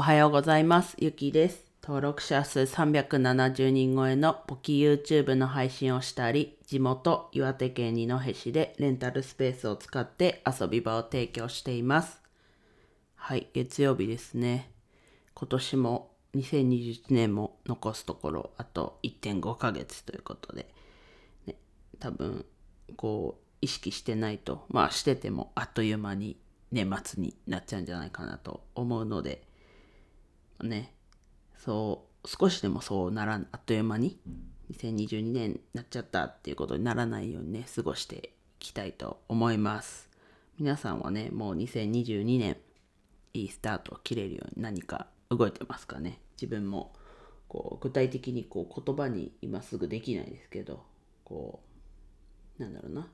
おはようございます。ゆきです。登録者数370人超えの簿記 YouTube の配信をしたり、地元岩手県二戸市でレンタルスペースを使って遊び場を提供しています。はい、月曜日ですね。今年も2021年も残すところあと1.5ヶ月ということで、ね、多分こう意識してないとまあしててもあっという間に年末になっちゃうんじゃないかなと思うのでね。そう少しでもそうならんあっという間に。2022年になっちゃったっていうことにならないようにね過ごしていきたいと思います。皆さんはねもう2022年いいスタートを切れるように何か動いてますかね？自分もこう具体的にこう言葉に今すぐできないですけどこうなんだろうな。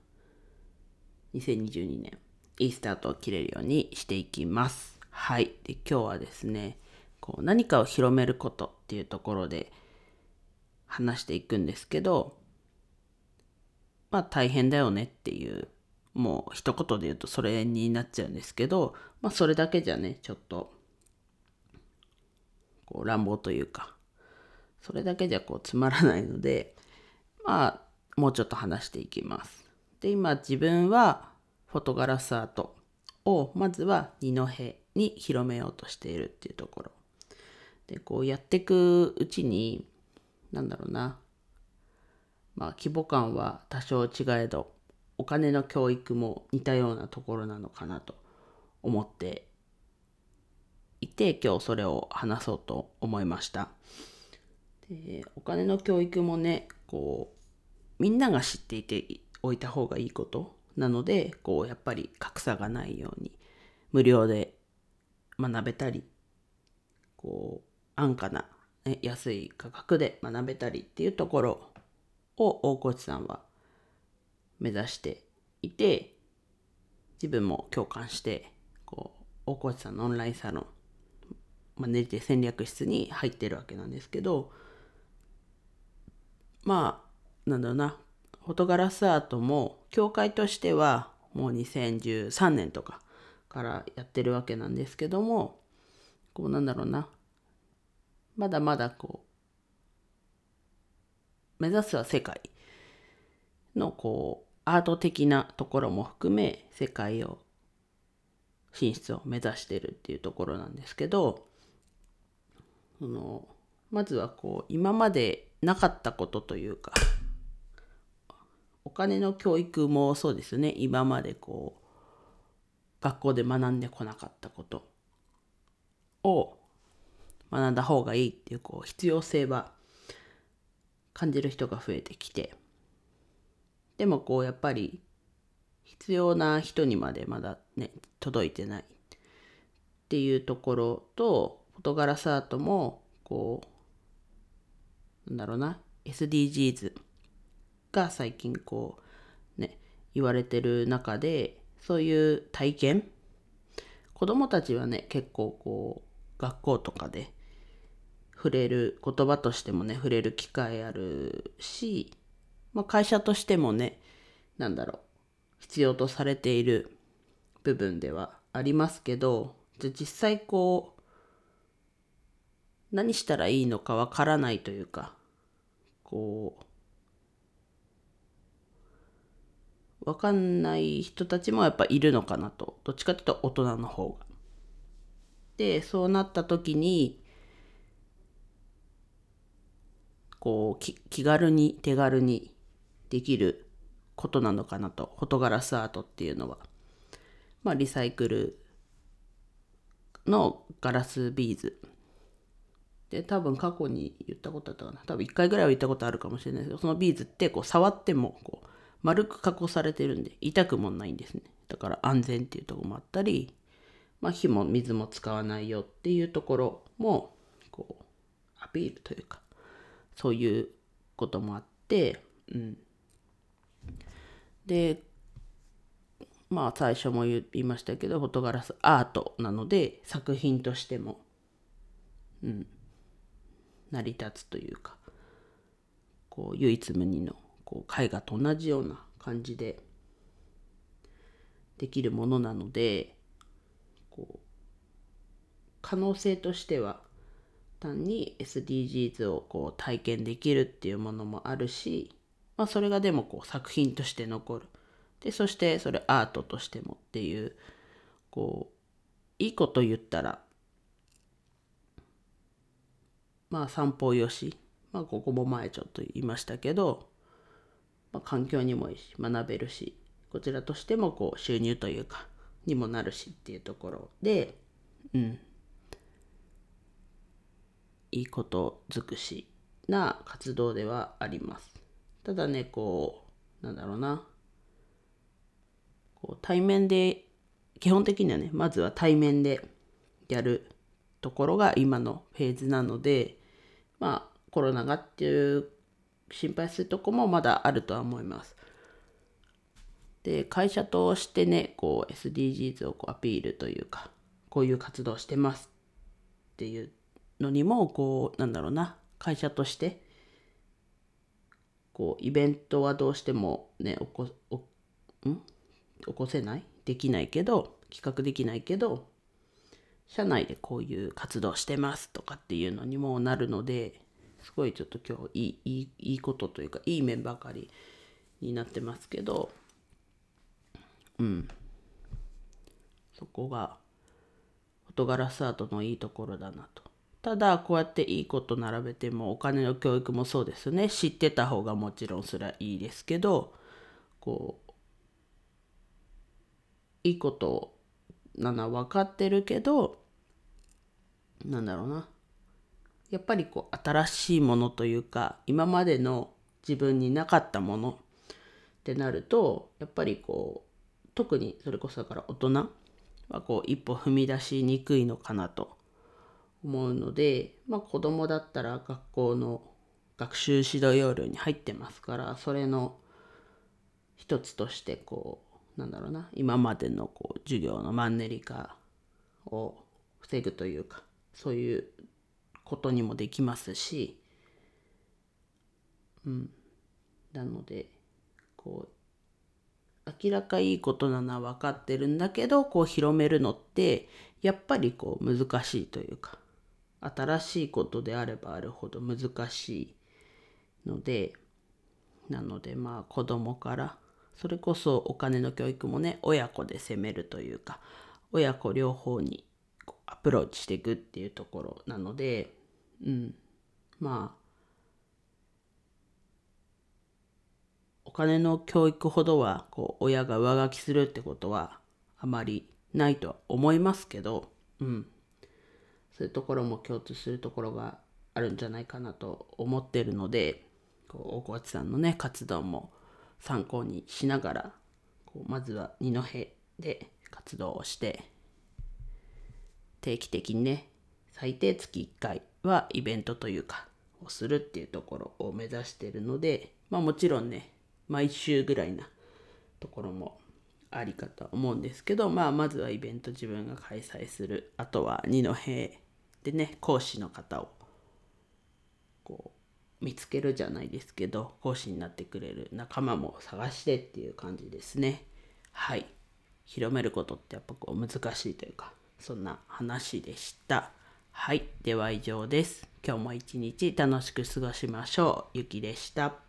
2022年いいスタートを切れるようにしていきます。はい。で今日はですねこう何かを広めることっていうところで話していくんですけどまあ大変だよねっていうもう一言で言うとそれになっちゃうんですけどまあそれだけじゃねちょっとこう乱暴というかそれだけじゃこうつまらないのでまあもうちょっと話していきます。で今自分はフォトガラスアートをまずは二戸に広めようとしているっていうところ。でこうやってくうちになんだろうな。まあ規模感は多少違えどお金の教育も似たようなところなのかなと思っていて今日それを話そうと思いました。でお金の教育もねこうみんなが知っていておいた方がいいことなのでこうやっぱり格差がないように無料で学べたりこう安価な、ね、安い価格で学べたりっていうところを大河内さんは目指していて自分も共感してこう大河内さんのオンラインサロンまあ、ねじ戦略室に入ってるわけなんですけどまあなんだろうなフォトガラスアートも協会としてはもう2013年とかからやってるわけなんですけどもこうなんだろうなまだまだこう目指すは世界のこうアート的なところも含め世界を進出を目指してるっていうところなんですけどそのまずはこう今までなかったことというかお金の教育もそうですね。今までこう学校で学んでこなかったことを学んだ方がいいっていうこう必要性は感じる人が増えてきて。でもこうやっぱり必要な人にまでまだね届いてないっていうところとフォトガラスアートもこうなんだろうな SDGs が最近こうね言われてる中でそういう体験。子供たちはね結構こう学校とかで触れる言葉としてもね触れる機会あるし、まあ、会社としてもねなんだろう必要とされている部分ではありますけどじゃ実際こう何したらいいのかわからないというかこうわかんない人たちもやっぱいるのかなとどっちかというと大人の方が。でそうなった時にこう気軽に手軽にできることなのかなとフォトガラスアートっていうのは。まあリサイクルのガラスビーズ。で多分過去に言ったことあったかな。多分1回ぐらいは言ったことあるかもしれないですけどそのビーズってこう触ってもこう丸く加工されてるんで痛くもないんですね。だから安全っていうとこもあったり、まあ、火も水も使わないよっていうところもこうアピールというかそういうこともあってうん。でまあ最初も言いましたけどフォトガラスアートなので作品としても、うん、成り立つというかこう唯一無二のこう絵画と同じような感じでできるものなのでこう可能性としては単に SDGs をこう体験できるっていうものもあるし、まあ、それがでもこう作品として残る。でそしてそれアートとしてもっていうこういいこと言ったらまあ散歩よし、まあ、ここも前ちょっと言いましたけど、まあ、環境にもいいし学べるしこちらとしてもこう収入というかにもなるしっていうところでうん。いいこと尽くしな活動ではあります。ただね、こう、なんだろうな。こう対面で、基本的にはね、まずは対面でやるところが今のフェーズなので、まあ、コロナがっていう心配するとこもまだあるとは思います。で、会社としてね、こう SDGs をこうアピールというか、こういう活動してますっていうのにもこうなんだろうな会社としてこうイベントはどうしてもね起こん？起こせない？できないけど企画できないけど社内でこういう活動してますとかっていうのにもなるのですごいちょっと今日いいいいいいことというかいい面ばかりになってますけどうん。そこがフォトガラスアートのいいところだなと。ただこうやっていいこと並べてもお金の教育もそうですね。知ってた方がもちろんそれはいいですけどこういいことなのは分かってるけどなんだろうな。やっぱりこう新しいものというか今までの自分になかったものってなるとやっぱりこう特にそれこそだから大人はこう一歩踏み出しにくいのかなと思うので、まあ、子供だったら学校の学習指導要領に入ってますからそれの一つとしてこうなんだろうな今までのこう授業のマンネリ化を防ぐというかそういうことにもできますし、うん、なのでこう明らかいいことなのは分かってるんだけどこう広めるのってやっぱりこう難しいというか新しいことであればあるほど難しいのでなのでまあ子供からそれこそお金の教育もね親子で攻めるというか親子両方にアプローチしていくっていうところなのでうん。まあお金の教育ほどはこう親が上書きするってことはあまりないとは思いますけど、うん、そういうところも共通するところがあるんじゃないかなと思ってるのでこう大河内さんのね活動も参考にしながらこうまずは二戸で活動をして定期的にね最低月1回はイベントというかをするっていうところを目指してるのでまあもちろんね毎週ぐらいなところもありかと思うんですけどまあまずはイベント自分が開催する。あとは二戸でね講師の方をこう見つけるじゃないですけど講師になってくれる仲間も探してっていう感じですね。はい。広めることってやっぱこう難しいというかそんな話でした。はい。では以上です。今日も一日楽しく過ごしましょう。ゆきでした。